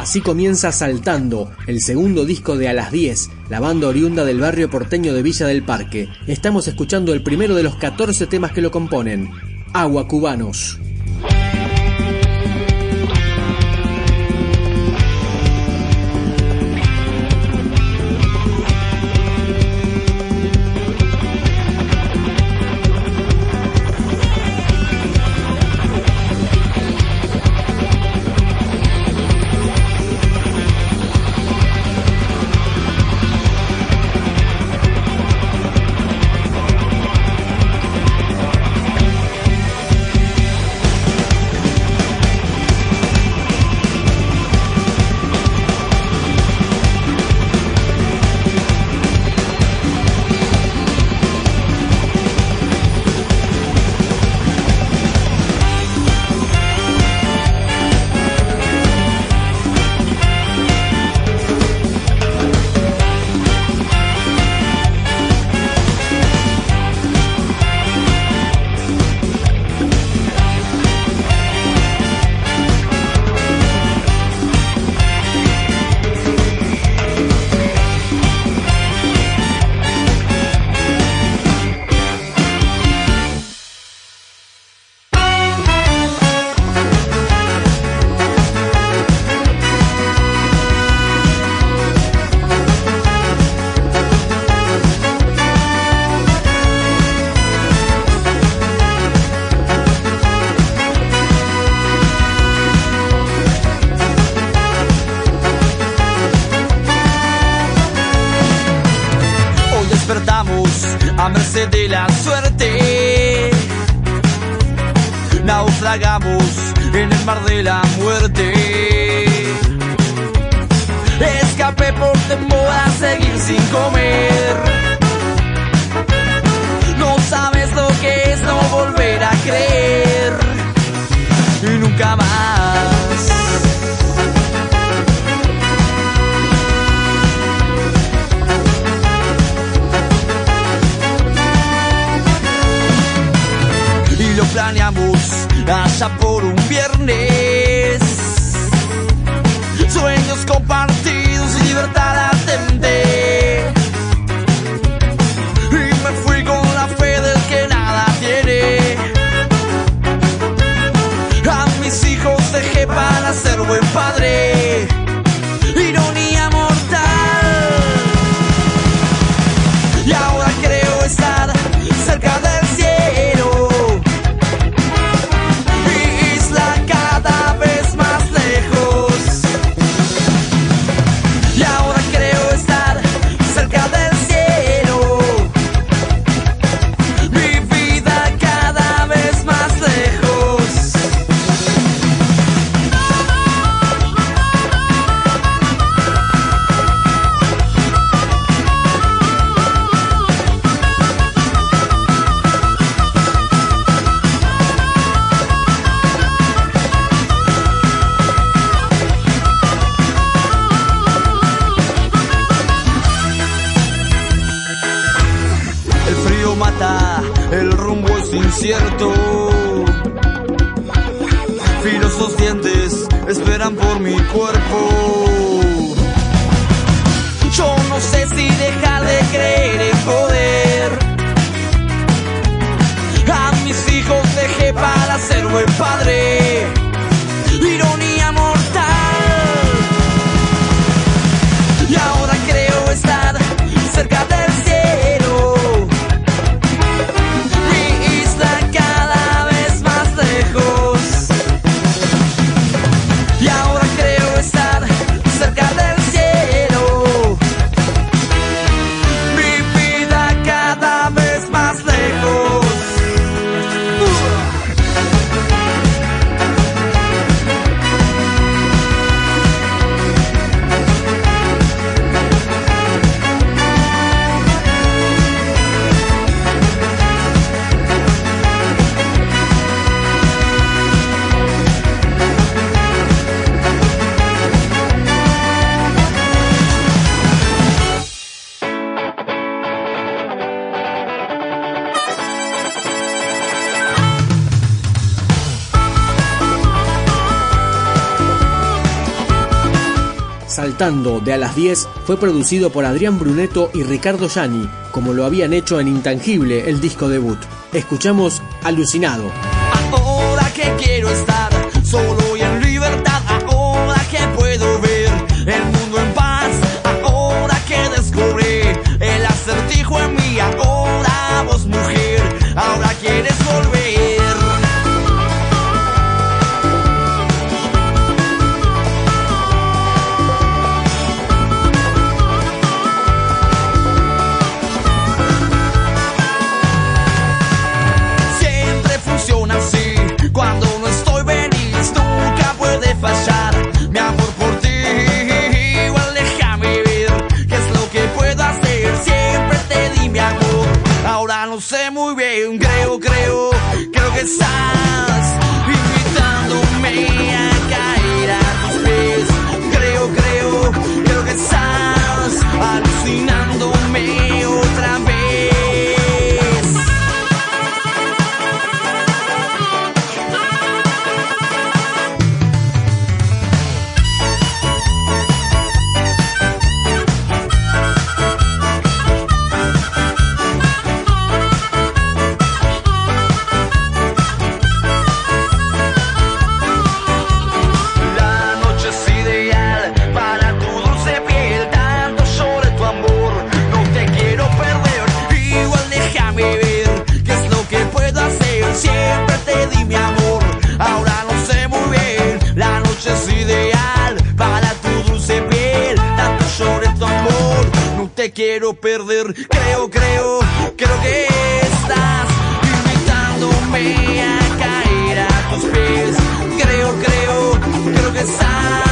Así comienza Saltando, el segundo disco de A las 10, la banda oriunda del barrio porteño de Villa del Parque. Estamos escuchando el primero de los 14 temas que lo componen, Agua Cubanos. A merced de la suerte. Naufragamos en el mar de la muerte. Escapé por temor a seguir sin comer. No sabes lo que es no De a las 10 fue producido por Adrián Bruneto y Ricardo Yani, como lo habían hecho en Intangible, el disco debut. Escuchamos Alucinado. Ahora que quiero estar solo quiero perder. Creo, creo, creo que estás invitándome a caer a tus pies. Creo, creo, creo que estás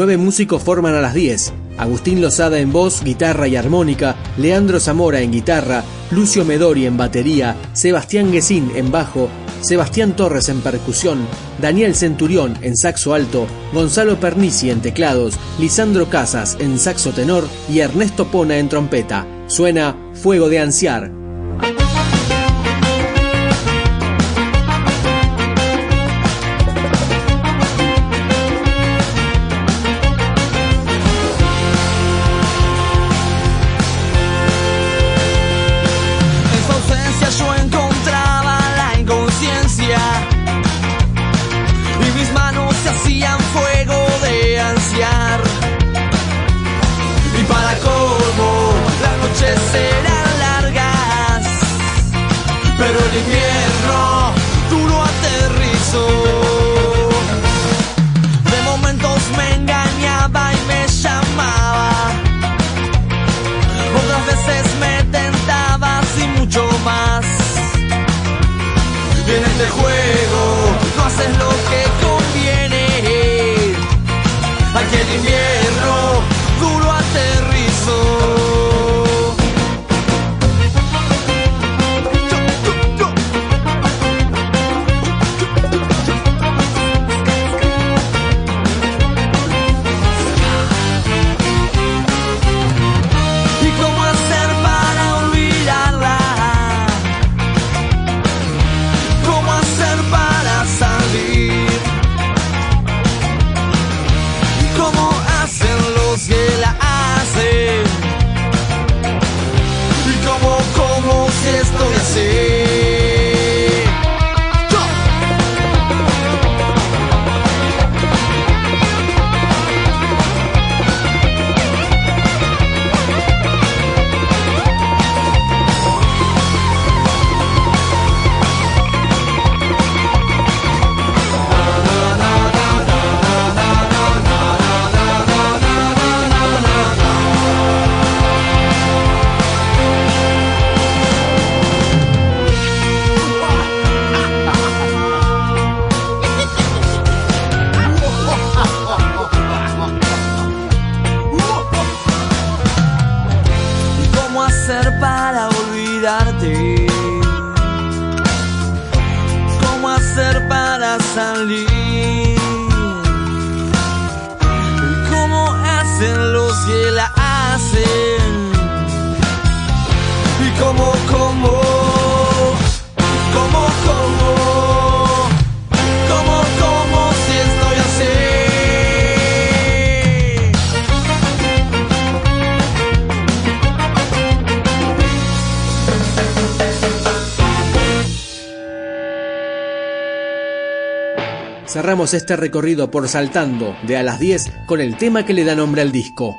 Nueve músicos forman a las 10. Agustín Lozada en voz, guitarra y armónica, Leandro Zamora en guitarra, Lucio Medori en batería, Sebastián Guesín en bajo, Sebastián Torres en percusión, Daniel Centurión en saxo alto, Gonzalo Pernici en teclados, Lisandro Casas en saxo tenor y Ernesto Pona en trompeta. Suena Fuego de Anciar. viene este juego, no haces lo que Cerramos este recorrido por Saltando de a las 10 con el tema que le da nombre al disco.